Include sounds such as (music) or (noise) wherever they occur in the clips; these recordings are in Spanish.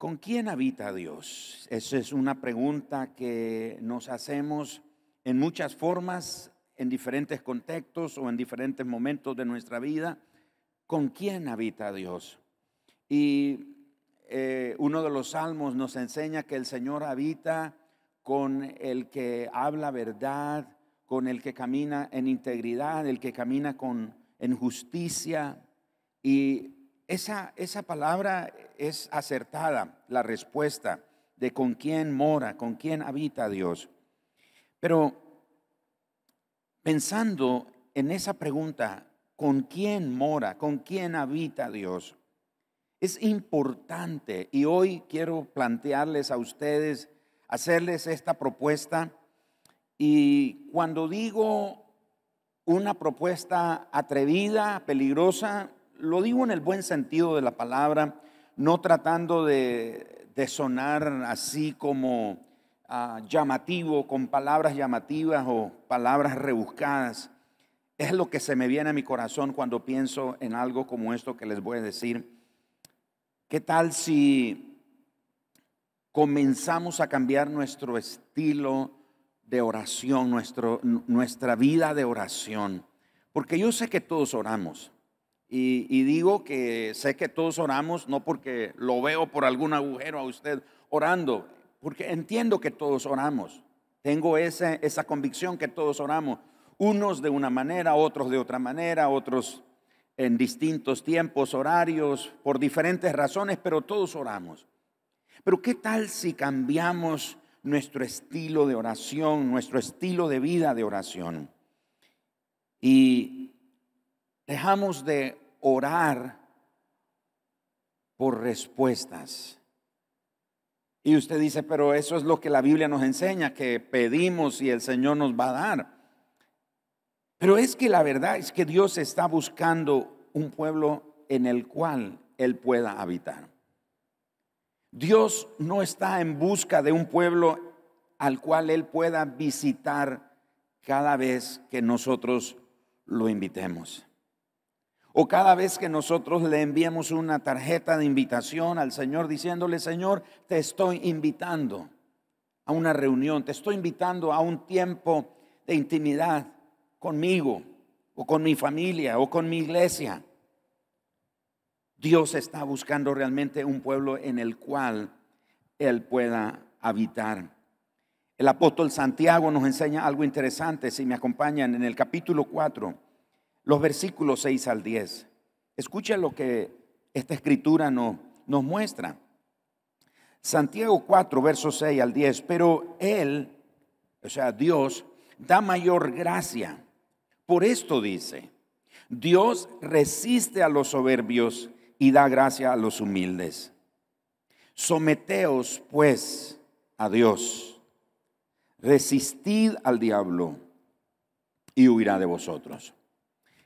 ¿Con quién habita Dios? Esa es una pregunta que nos hacemos en muchas formas, en diferentes contextos o en diferentes momentos de nuestra vida. ¿Con quién habita Dios? Y eh, uno de los salmos nos enseña que el Señor habita con el que habla verdad, con el que camina en integridad, el que camina con, en justicia. Y esa, esa palabra es acertada, la respuesta de con quién mora, con quién habita Dios. Pero pensando en esa pregunta, ¿con quién mora, con quién habita Dios? Es importante y hoy quiero plantearles a ustedes, hacerles esta propuesta. Y cuando digo una propuesta atrevida, peligrosa, lo digo en el buen sentido de la palabra, no tratando de, sonar así como ah, llamativo, con palabras llamativas o palabras rebuscadas. Es lo que se me viene a mi corazón cuando pienso en algo como esto que les voy a decir. ¿Qué tal si comenzamos a cambiar nuestro estilo de oración, nuestro, nuestra vida de oración? Porque yo sé que todos oramos. Y, digo que sé que todos oramos, no porque lo veo por algún agujero a usted orando, porque entiendo que todos oramos. Tengo esa, esa convicción que todos oramos. Unos de una manera, otros de otra manera, otros en distintos tiempos, horarios, por diferentes razones, pero todos oramos. Pero ¿qué tal si cambiamos nuestro estilo de oración, nuestro estilo de vida de oración? Y dejamos de orar por respuestas. Y usted dice, pero eso es lo que la Biblia nos enseña, que pedimos y el Señor nos va a dar. Pero es que la verdad es que Dios está buscando un pueblo en el cual Él pueda habitar. Dios no está en busca de un pueblo al cual Él pueda visitar cada vez que nosotros lo invitemos. O cada vez que nosotros le enviamos una tarjeta de invitación al Señor diciéndole, Señor, te estoy invitando a una reunión, te estoy invitando a un tiempo de intimidad conmigo o con mi familia o con mi iglesia. Dios está buscando realmente un pueblo en el cual Él pueda habitar. El apóstol Santiago nos enseña algo interesante, si me acompañan, en el capítulo 4 los versículos 6 al 10. Escucha lo que esta escritura nos, nos muestra. Santiago 4, versos 6 al 10, pero Él, o sea, Dios, da mayor gracia. Por esto dice, Dios resiste a los soberbios y da gracia a los humildes. Someteos pues a Dios, resistid al diablo y huirá de vosotros.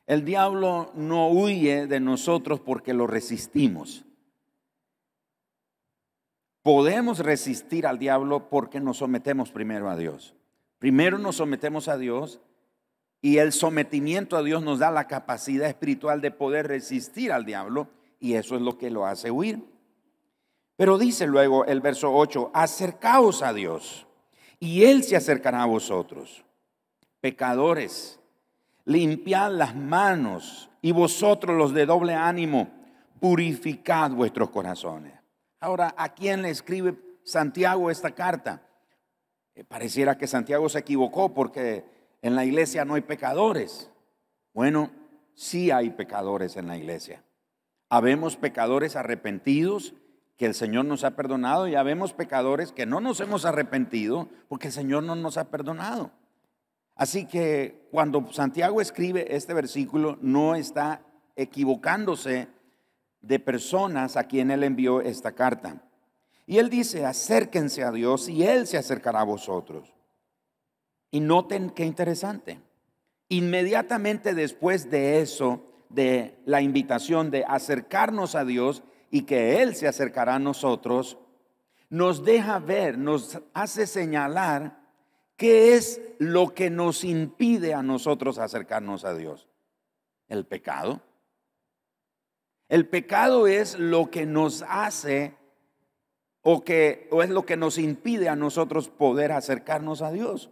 El diablo no huye de nosotros porque lo resistimos. Podemos resistir al diablo porque nos sometemos primero a Dios. Primero nos sometemos a Dios y el sometimiento a Dios nos da la capacidad espiritual de poder resistir al diablo y eso es lo que lo hace huir. Pero dice luego el verso 8, acercaos a Dios y Él se acercará a vosotros. Pecadores, limpiad las manos y vosotros los de doble ánimo, purificad vuestros corazones. Ahora, ¿a quién le escribe Santiago esta carta? Eh, pareciera que Santiago se equivocó porque en la iglesia no hay pecadores. Bueno, sí hay pecadores en la iglesia. Habemos pecadores arrepentidos que el Señor nos ha perdonado y habemos pecadores que no nos hemos arrepentido porque el Señor no nos ha perdonado. Así que cuando Santiago escribe este versículo, no está equivocándose de personas a quien él envió esta carta. Y él dice, acérquense a Dios y Él se acercará a vosotros. Y noten qué interesante. Inmediatamente después de eso, de la invitación de acercarnos a Dios y que Él se acercará a nosotros, nos deja ver, nos hace señalar ¿Qué es lo que nos impide a nosotros acercarnos a Dios? El pecado. El pecado es lo que nos hace o que o es lo que nos impide a nosotros poder acercarnos a Dios.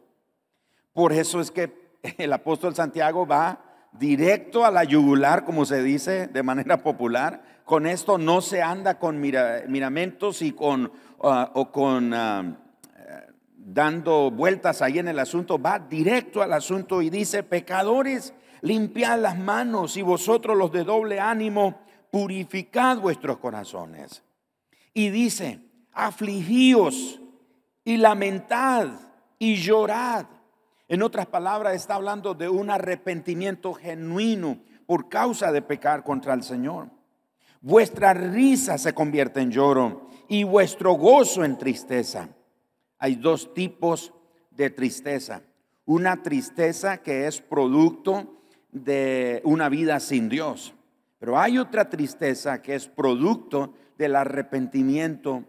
Por eso es que (laughs) el apóstol Santiago va directo a la yugular, como se dice de manera popular. Con esto no se anda con miramentos y con, ah, o con ah, dando vueltas ahí en el asunto, va directo al asunto y dice, pecadores, limpiad las manos y vosotros los de doble ánimo, purificad vuestros corazones. Y dice, afligíos y lamentad y llorad. En otras palabras, está hablando de un arrepentimiento genuino por causa de pecar contra el Señor. Vuestra risa se convierte en lloro y vuestro gozo en tristeza. Hay dos tipos de tristeza. Una tristeza que es producto de una vida sin Dios. Pero hay otra tristeza que es producto del arrepentimiento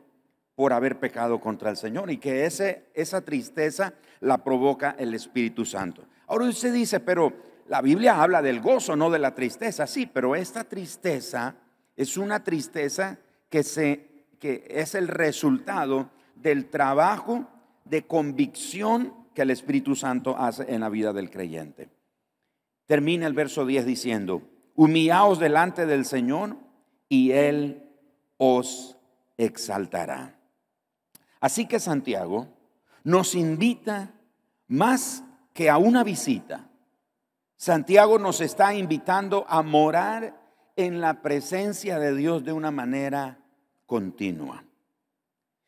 por haber pecado contra el Señor y que ese, esa tristeza la provoca el Espíritu Santo. Ahora usted dice, pero la Biblia habla del gozo, no de la tristeza. Sí, pero esta tristeza es una tristeza que, se, que es el resultado del trabajo de convicción que el Espíritu Santo hace en la vida del creyente. Termina el verso 10 diciendo, humillaos delante del Señor y Él os exaltará. Así que Santiago nos invita más que a una visita. Santiago nos está invitando a morar en la presencia de Dios de una manera continua.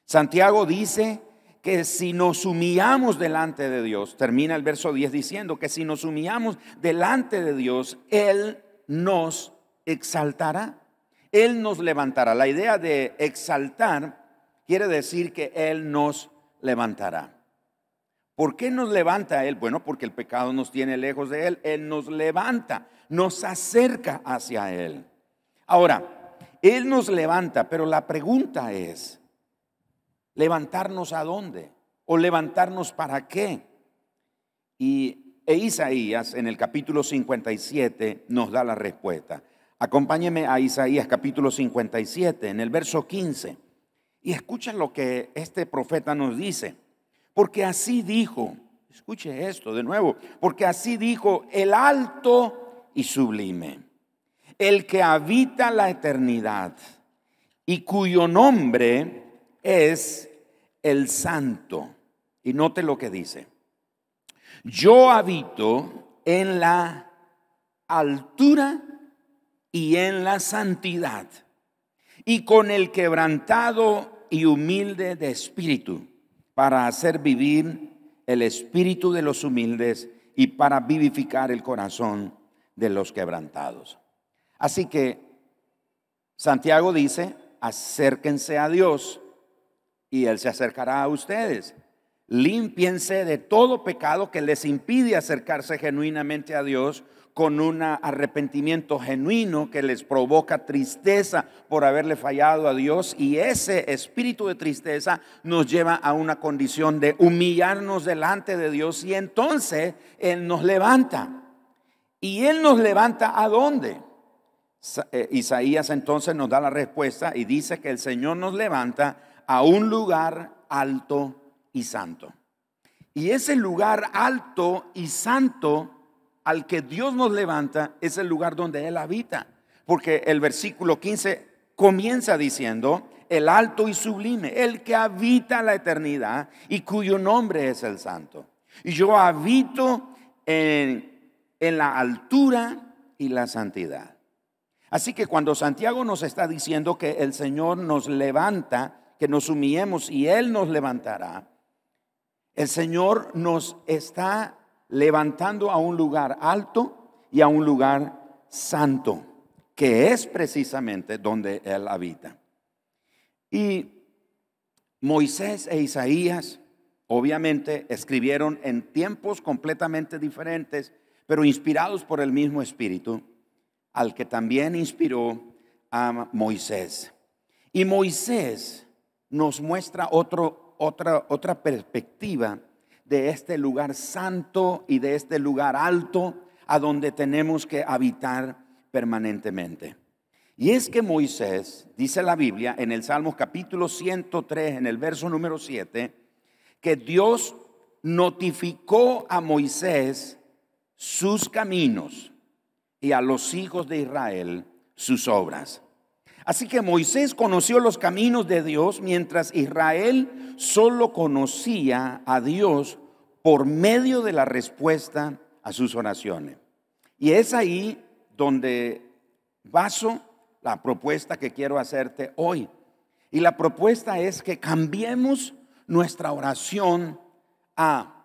Santiago dice que si nos humillamos delante de Dios, termina el verso 10 diciendo que si nos humillamos delante de Dios, Él nos exaltará, Él nos levantará. La idea de exaltar quiere decir que Él nos levantará. ¿Por qué nos levanta Él? Bueno, porque el pecado nos tiene lejos de Él. Él nos levanta, nos acerca hacia Él. Ahora, Él nos levanta, pero la pregunta es, ¿levantarnos a dónde? ¿O levantarnos para qué? Y e Isaías en el capítulo 57 nos da la respuesta. Acompáñeme a Isaías capítulo 57 en el verso 15. Y escuchen lo que este profeta nos dice. Porque así dijo, escuche esto de nuevo, porque así dijo el alto y sublime, el que habita la eternidad y cuyo nombre es el santo. Y note lo que dice. Yo habito en la altura y en la santidad, y con el quebrantado y humilde de espíritu, para hacer vivir el espíritu de los humildes y para vivificar el corazón de los quebrantados. Así que Santiago dice, acérquense a Dios y Él se acercará a ustedes. Límpiense de todo pecado que les impide acercarse genuinamente a Dios con un arrepentimiento genuino que les provoca tristeza por haberle fallado a Dios y ese espíritu de tristeza nos lleva a una condición de humillarnos delante de Dios y entonces Él nos levanta. ¿Y Él nos levanta a dónde? Eh, Isaías entonces nos da la respuesta y dice que el Señor nos levanta a un lugar alto y santo. Y ese lugar alto y santo al que Dios nos levanta es el lugar donde Él habita. Porque el versículo 15 comienza diciendo, el alto y sublime, el que habita la eternidad y cuyo nombre es el santo. Y yo habito en, en la altura y la santidad. Así que cuando Santiago nos está diciendo que el Señor nos levanta, que nos humillemos y Él nos levantará, el Señor nos está levantando a un lugar alto y a un lugar santo, que es precisamente donde Él habita. Y Moisés e Isaías, obviamente, escribieron en tiempos completamente diferentes, pero inspirados por el mismo Espíritu, al que también inspiró a Moisés. Y Moisés nos muestra otro, otra, otra perspectiva de este lugar santo y de este lugar alto a donde tenemos que habitar permanentemente. Y es que Moisés, dice la Biblia en el Salmo capítulo 103, en el verso número 7, que Dios notificó a Moisés sus caminos y a los hijos de Israel sus obras. Así que Moisés conoció los caminos de Dios mientras Israel solo conocía a Dios por medio de la respuesta a sus oraciones. Y es ahí donde baso la propuesta que quiero hacerte hoy. Y la propuesta es que cambiemos nuestra oración a,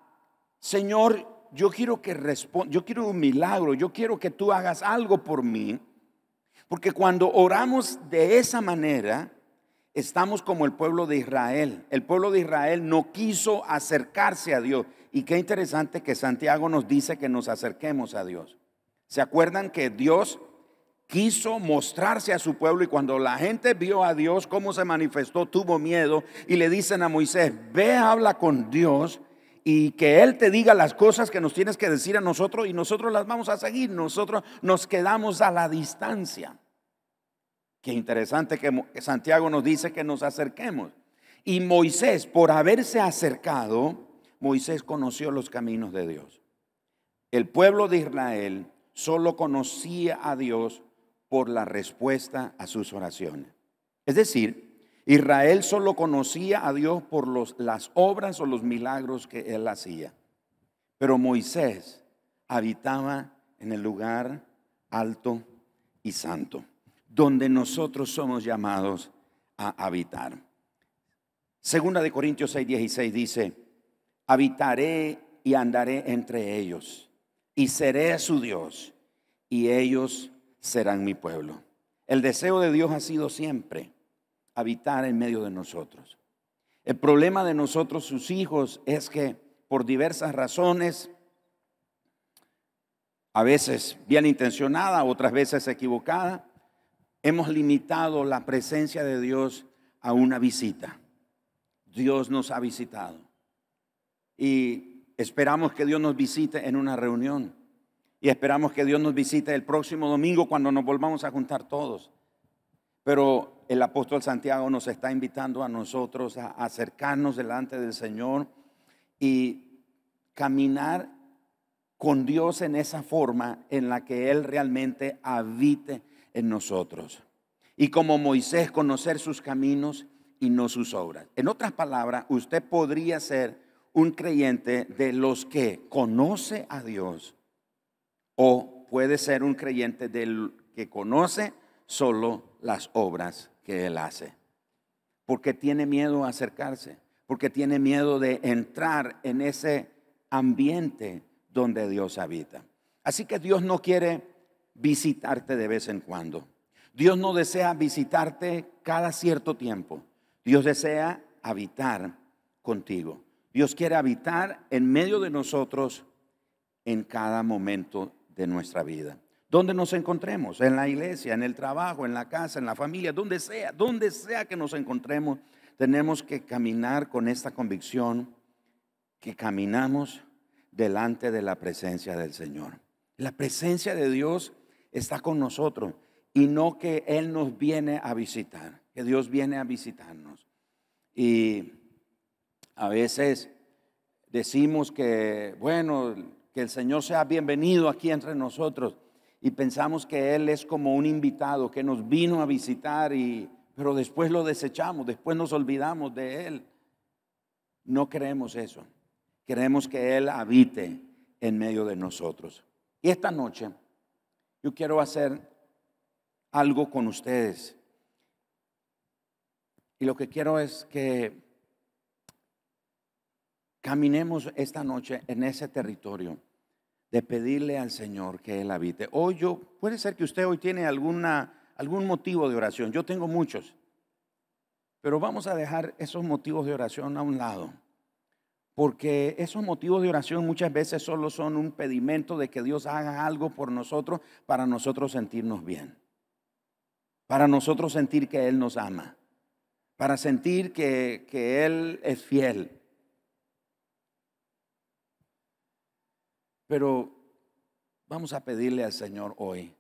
Señor, yo quiero que responda, yo quiero un milagro, yo quiero que tú hagas algo por mí. Porque cuando oramos de esa manera, estamos como el pueblo de Israel. El pueblo de Israel no quiso acercarse a Dios. Y qué interesante que Santiago nos dice que nos acerquemos a Dios. ¿Se acuerdan que Dios quiso mostrarse a su pueblo y cuando la gente vio a Dios cómo se manifestó, tuvo miedo y le dicen a Moisés, ve, habla con Dios y que Él te diga las cosas que nos tienes que decir a nosotros y nosotros las vamos a seguir, nosotros nos quedamos a la distancia. Qué interesante que Santiago nos dice que nos acerquemos. Y Moisés, por haberse acercado, Moisés conoció los caminos de Dios. El pueblo de Israel solo conocía a Dios por la respuesta a sus oraciones. Es decir, Israel solo conocía a Dios por los, las obras o los milagros que él hacía. Pero Moisés habitaba en el lugar alto y santo, donde nosotros somos llamados a habitar. Segunda de Corintios 6, 16 dice, habitaré y andaré entre ellos y seré su Dios y ellos serán mi pueblo. El deseo de Dios ha sido siempre habitar en medio de nosotros. El problema de nosotros, sus hijos, es que por diversas razones, a veces bien intencionada, otras veces equivocada, hemos limitado la presencia de Dios a una visita. Dios nos ha visitado. Y esperamos que Dios nos visite en una reunión. Y esperamos que Dios nos visite el próximo domingo cuando nos volvamos a juntar todos. Pero el apóstol Santiago nos está invitando a nosotros a acercarnos delante del Señor y caminar con Dios en esa forma en la que Él realmente habite en nosotros. Y como Moisés, conocer sus caminos y no sus obras. En otras palabras, usted podría ser un creyente de los que conoce a Dios o puede ser un creyente del que conoce solo las obras que él hace. Porque tiene miedo a acercarse, porque tiene miedo de entrar en ese ambiente donde Dios habita. Así que Dios no quiere visitarte de vez en cuando. Dios no desea visitarte cada cierto tiempo. Dios desea habitar contigo. Dios quiere habitar en medio de nosotros en cada momento de nuestra vida. Donde nos encontremos, en la iglesia, en el trabajo, en la casa, en la familia, donde sea, donde sea que nos encontremos, tenemos que caminar con esta convicción que caminamos delante de la presencia del Señor. La presencia de Dios está con nosotros y no que Él nos viene a visitar, que Dios viene a visitarnos. Y a veces decimos que, bueno, que el Señor sea bienvenido aquí entre nosotros y pensamos que Él es como un invitado que nos vino a visitar y pero después lo desechamos, después nos olvidamos de Él. No creemos eso. Queremos que Él habite en medio de nosotros. Y esta noche yo quiero hacer algo con ustedes. Y lo que quiero es que Caminemos esta noche en ese territorio de pedirle al Señor que Él habite. Hoy yo, puede ser que usted hoy tiene alguna, algún motivo de oración. Yo tengo muchos. Pero vamos a dejar esos motivos de oración a un lado. Porque esos motivos de oración muchas veces solo son un pedimento de que Dios haga algo por nosotros para nosotros sentirnos bien. Para nosotros sentir que Él nos ama. Para sentir que, que Él es fiel Pero vamos a pedirle al Señor hoy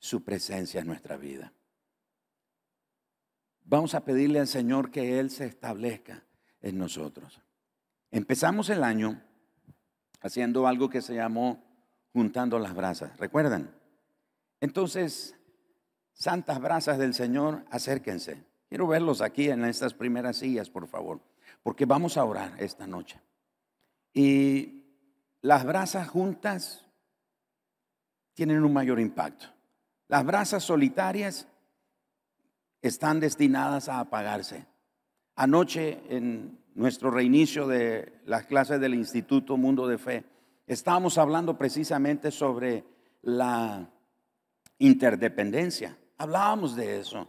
su presencia en nuestra vida. Vamos a pedirle al Señor que Él se establezca en nosotros. Empezamos el año haciendo algo que se llamó juntando las brasas. ¿Recuerdan? Entonces, santas brasas del Señor, acérquense. Quiero verlos aquí en estas primeras sillas, por favor, porque vamos a orar esta noche. Y las brasas juntas tienen un mayor impacto. Las brasas solitarias están destinadas a apagarse. Anoche en nuestro reinicio de las clases del Instituto Mundo de Fe, estábamos hablando precisamente sobre la interdependencia. Hablábamos de eso.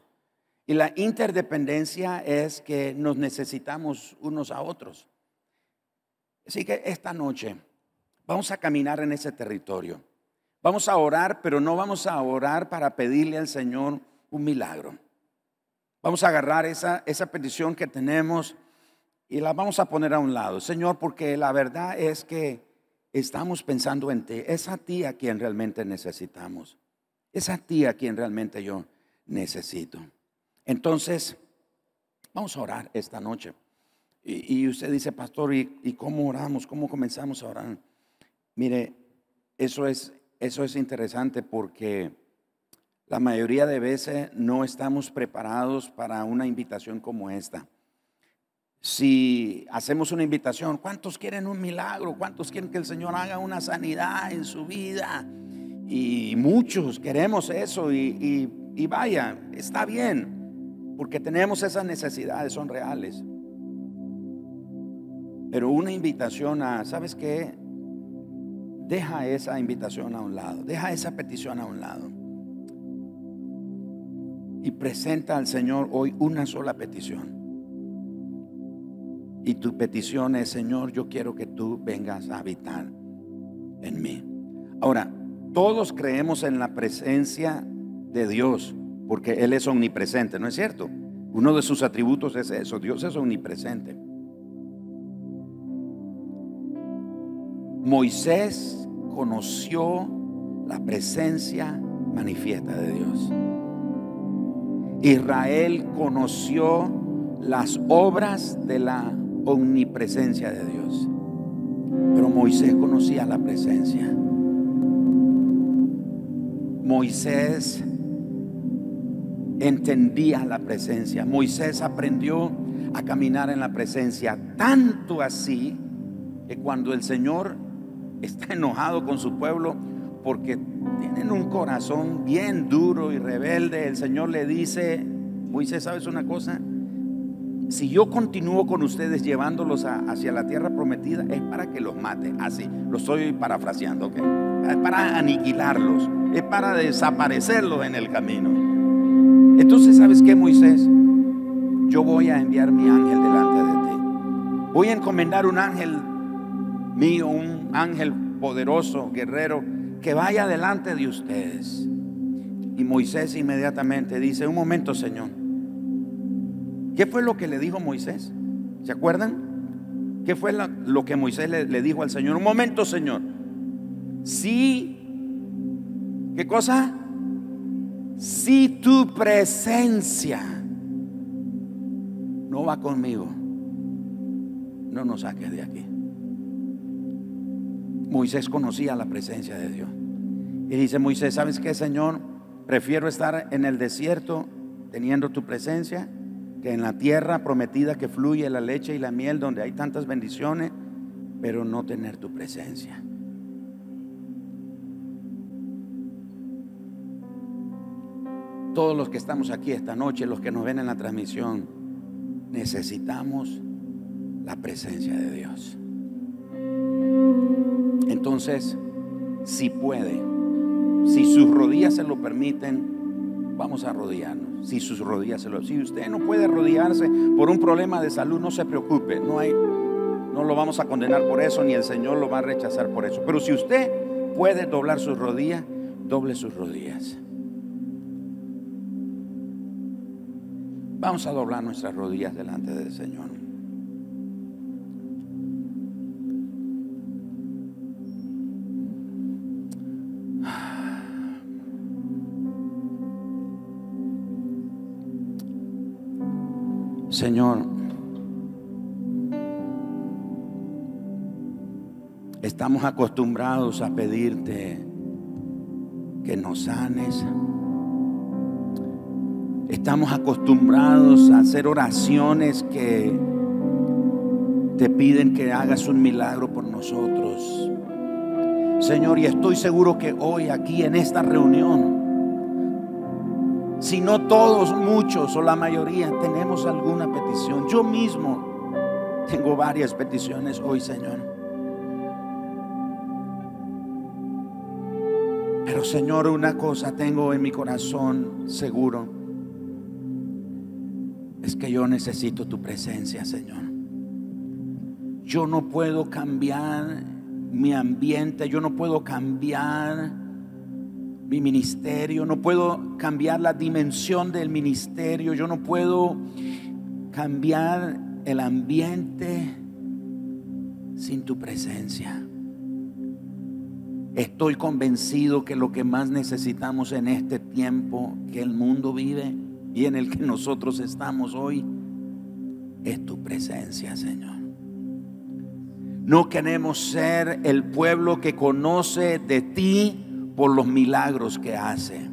Y la interdependencia es que nos necesitamos unos a otros. Así que esta noche vamos a caminar en ese territorio. Vamos a orar, pero no vamos a orar para pedirle al Señor un milagro. Vamos a agarrar esa, esa petición que tenemos y la vamos a poner a un lado. Señor, porque la verdad es que estamos pensando en ti. Es a ti a quien realmente necesitamos. Es a ti a quien realmente yo necesito. Entonces, vamos a orar esta noche. Y, usted dice, pastor, ¿y, ¿y, cómo oramos? ¿Cómo comenzamos a orar? Mire, eso es, eso es interesante porque la mayoría de veces no estamos preparados para una invitación como esta. Si hacemos una invitación, ¿cuántos quieren un milagro? ¿Cuántos quieren que el Señor haga una sanidad en su vida? Y muchos queremos eso y, y vaya, está bien, porque tenemos esas necesidades, son reales. Pero una invitación a, ¿sabes qué? Deja esa invitación a un lado, deja esa petición a un lado. Y presenta al Señor hoy una sola petición. Y tu petición es, Señor, yo quiero que tú vengas a habitar en mí. Ahora, todos creemos en la presencia de Dios, porque Él es omnipresente, ¿no es cierto? Uno de sus atributos es eso, Dios es omnipresente. Moisés conoció la presencia manifiesta de Dios. Israel conoció las obras de la omnipresencia de Dios. Pero Moisés conocía la presencia. Moisés entendía la presencia. Moisés aprendió a caminar en la presencia. Tanto así que cuando el Señor está enojado con su pueblo porque tienen un corazón bien duro y rebelde. El Señor le dice, Moisés, ¿sabes una cosa? Si yo continúo con ustedes llevándolos hacia la tierra prometida, es para que los mate. Así, lo estoy parafraseando, ¿ok? Es para aniquilarlos, es para desaparecerlos en el camino. Entonces, ¿sabes qué, Moisés? Yo voy a enviar mi ángel delante de ti. Voy a encomendar un ángel mío, un ángel poderoso, guerrero, que vaya delante de ustedes. Y Moisés inmediatamente dice, un momento Señor, ¿qué fue lo que le dijo Moisés? ¿Se acuerdan? ¿Qué fue lo que Moisés le, dijo al Señor? Un momento Señor, si, ¿qué cosa? Si tu presencia no va conmigo, no nos saques de aquí. Moisés conocía la presencia de Dios. Y dice Moisés, ¿sabes qué, Señor? Prefiero estar en el desierto teniendo tu presencia que en la tierra prometida que fluye la leche y la miel, donde hay tantas bendiciones, pero no tener tu presencia. Todos los que estamos aquí esta noche, los que nos ven en la transmisión, necesitamos la presencia de Dios. Entonces, si puede, si sus rodillas se lo permiten, vamos a arrodillarnos. Si sus rodillas se lo Si usted no puede arrodillarse por un problema de salud, no se preocupe. No hay no lo vamos a condenar por eso ni el Señor lo va a rechazar por eso. Pero si usted puede doblar sus rodillas, doble sus rodillas. Vamos a doblar nuestras rodillas delante del Señor. Señor, estamos acostumbrados a pedirte que nos sanes. Estamos acostumbrados a hacer oraciones que te piden que hagas un milagro por nosotros. Señor, y estoy seguro que hoy aquí en esta reunión, si no todos, muchos o la mayoría, tenemos alguna petición. Yo mismo tengo varias peticiones hoy, Señor. Pero Señor, una cosa tengo en mi corazón seguro. Es que yo necesito tu presencia, Señor. Yo no puedo cambiar mi ambiente, yo no puedo cambiar mi ministerio, no puedo cambiar la dimensión del ministerio, yo no puedo cambiar el ambiente sin tu presencia. Estoy convencido que lo que más necesitamos en este tiempo que el mundo vive y en el que nosotros estamos hoy es tu presencia, Señor. No queremos ser el pueblo que conoce de ti por los milagros que hace.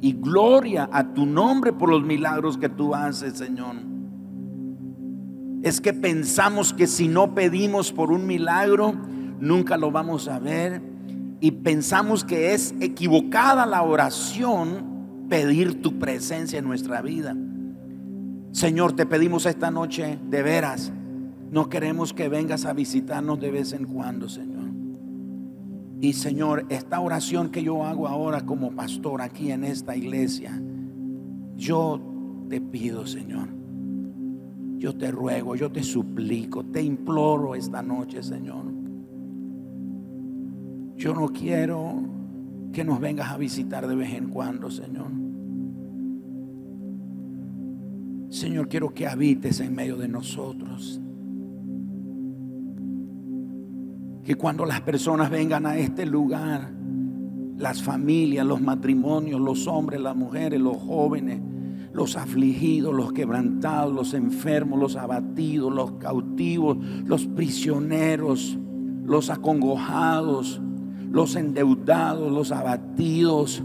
Y gloria a tu nombre por los milagros que tú haces, Señor. Es que pensamos que si no pedimos por un milagro, nunca lo vamos a ver y pensamos que es equivocada la oración pedir tu presencia en nuestra vida. Señor, te pedimos esta noche de veras. No queremos que vengas a visitarnos de vez en cuando, Señor. Y Señor, esta oración que yo hago ahora como pastor aquí en esta iglesia, yo te pido, Señor. Yo te ruego, yo te suplico, te imploro esta noche, Señor yo no quiero que nos vengas a visitar de vez en cuando, Señor. Señor, quiero que habites en medio de nosotros. Que cuando las personas vengan a este lugar, las familias, los matrimonios, los hombres, las mujeres, los jóvenes, los afligidos, los quebrantados, los enfermos, los abatidos, los cautivos, los prisioneros, los acongojados, los endeudados, los abatidos,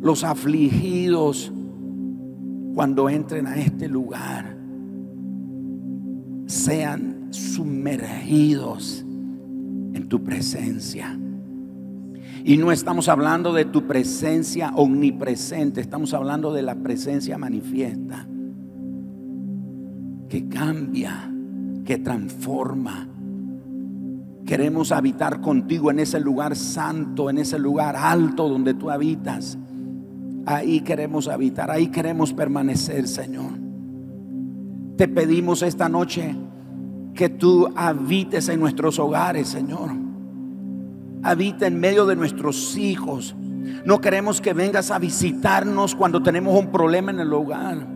los afligidos, cuando entren a este lugar, sean sumergidos tu presencia. Y no estamos hablando de tu presencia omnipresente, estamos hablando de la presencia manifiesta, que cambia, que transforma, Queremos habitar contigo en ese lugar santo, en ese lugar alto donde tú habitas. Ahí queremos habitar, ahí queremos permanecer, Señor. Te pedimos esta noche que tú habites en nuestros hogares, Señor. Habita en medio de nuestros hijos. No queremos que vengas a visitarnos cuando tenemos un problema en el hogar.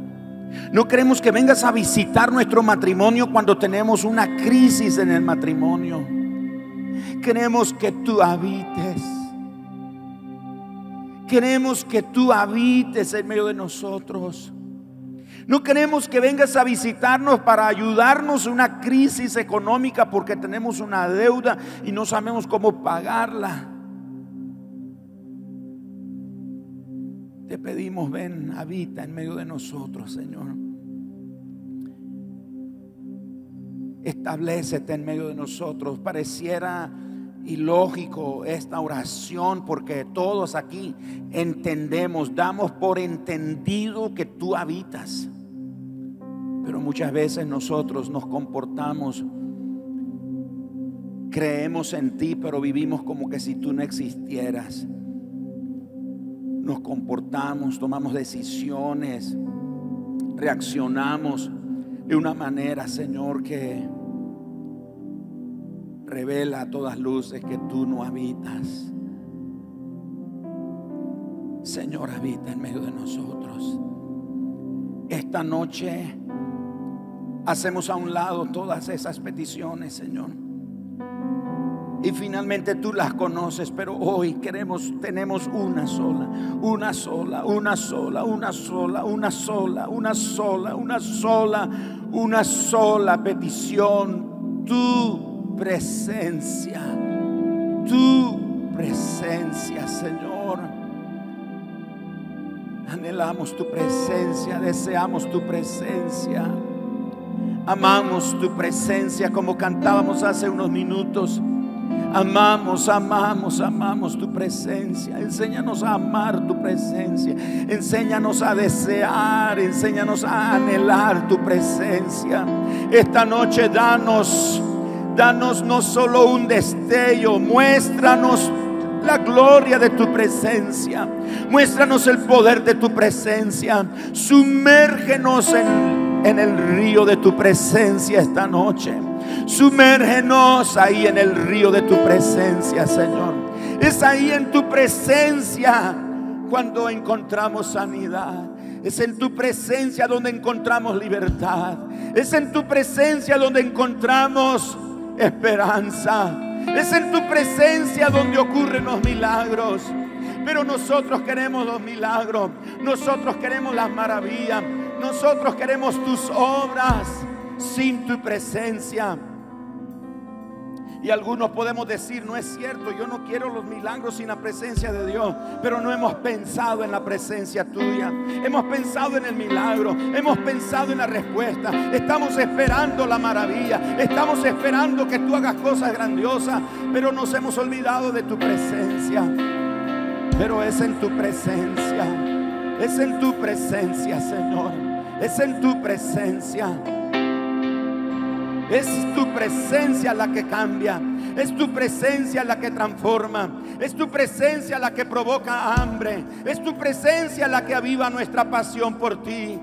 No queremos que vengas a visitar nuestro matrimonio cuando tenemos una crisis en el matrimonio. Queremos que tú habites. Queremos que tú habites en medio de nosotros. No queremos que vengas a visitarnos para ayudarnos en una crisis económica porque tenemos una deuda y no sabemos cómo pagarla. Te pedimos, ven, habita en medio de nosotros, Señor. Establecete en medio de nosotros. Pareciera y lógico esta oración porque todos aquí entendemos, damos por entendido que tú habitas. Pero muchas veces nosotros nos comportamos, creemos en ti, pero vivimos como que si tú no existieras. Nos comportamos, tomamos decisiones, reaccionamos de una manera, Señor, que revela a todas luces que tú no habitas. Señor, habita en medio de nosotros. Esta noche hacemos a un lado todas esas peticiones, Señor. Y finalmente tú las conoces, pero hoy queremos, tenemos una sola, una sola, una sola, una sola, una sola, una sola, una sola, una sola petición. Tu presencia, tu presencia, Señor. Anhelamos tu presencia, deseamos tu presencia. Amamos tu presencia como cantábamos hace unos minutos. Amamos, amamos, amamos tu presencia. Enséñanos a amar tu presencia. Enséñanos a desear, enséñanos a anhelar tu presencia. Esta noche danos, danos no solo un destello, muéstranos la gloria de tu presencia. Muéstranos el poder de tu presencia. Sumérgenos en, en el río de tu presencia esta noche. Sumérgenos ahí en el río de tu presencia, Señor. Es ahí en tu presencia cuando encontramos sanidad. Es en tu presencia donde encontramos libertad. Es en tu presencia donde encontramos esperanza. Es en tu presencia donde ocurren los milagros. Pero nosotros queremos los milagros. Nosotros queremos las maravillas. Nosotros queremos tus obras sin tu presencia. Y algunos podemos decir, no es cierto, yo no quiero los milagros sin la presencia de Dios, pero no hemos pensado en la presencia tuya. Hemos pensado en el milagro, hemos pensado en la respuesta. Estamos esperando la maravilla, estamos esperando que tú hagas cosas grandiosas, pero nos hemos olvidado de tu presencia. Pero es en tu presencia, es en tu presencia, Señor, es en tu presencia. Es tu presencia la que cambia. Es tu presencia la que transforma. Es tu presencia la que provoca hambre. Es tu presencia la que aviva nuestra pasión por ti.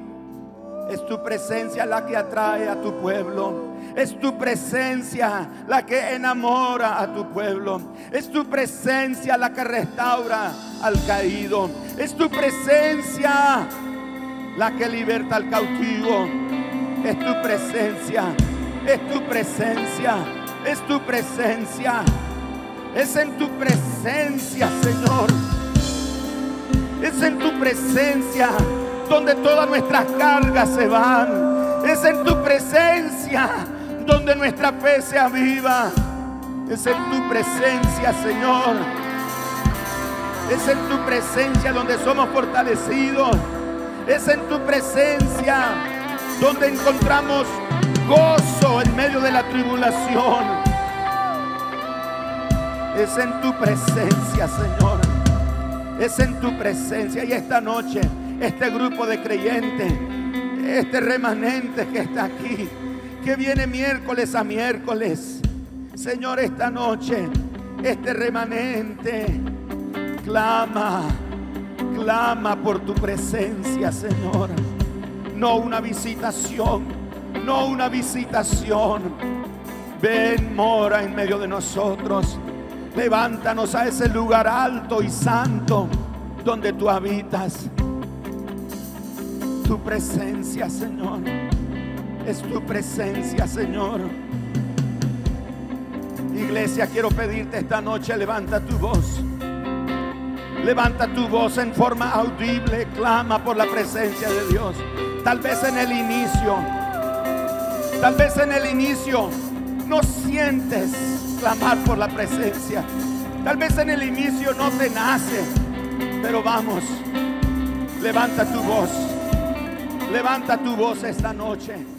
Es tu presencia la que atrae a tu pueblo. Es tu presencia la que enamora a tu pueblo. Es tu presencia la que restaura al caído. Es tu presencia la que liberta al cautivo. Es tu presencia es tu presencia, es tu presencia, es en tu presencia, Señor. Es en tu presencia donde todas nuestras cargas se van. Es en tu presencia donde nuestra fe se aviva. Es en tu presencia, Señor. Es en tu presencia donde somos fortalecidos. Es en tu presencia donde encontramos gozo en medio de la tribulación. Es en tu presencia, Señor. Es en tu presencia. Y esta noche, este grupo de creyentes, este remanente que está aquí, que viene miércoles a miércoles. Señor, esta noche, este remanente clama, clama por tu presencia, Señor. No una visitación no una visitación. Ven, mora en medio de nosotros. Levántanos a ese lugar alto y santo donde tú habitas. Tu presencia, Señor. Es tu presencia, Señor. Iglesia, quiero pedirte esta noche, levanta tu voz. Levanta tu voz en forma audible, clama por la presencia de Dios. Tal vez en el inicio Tal vez en el inicio no sientes clamar por la presencia. Tal vez en el inicio no te nace. Pero vamos, levanta tu voz. Levanta tu voz esta noche.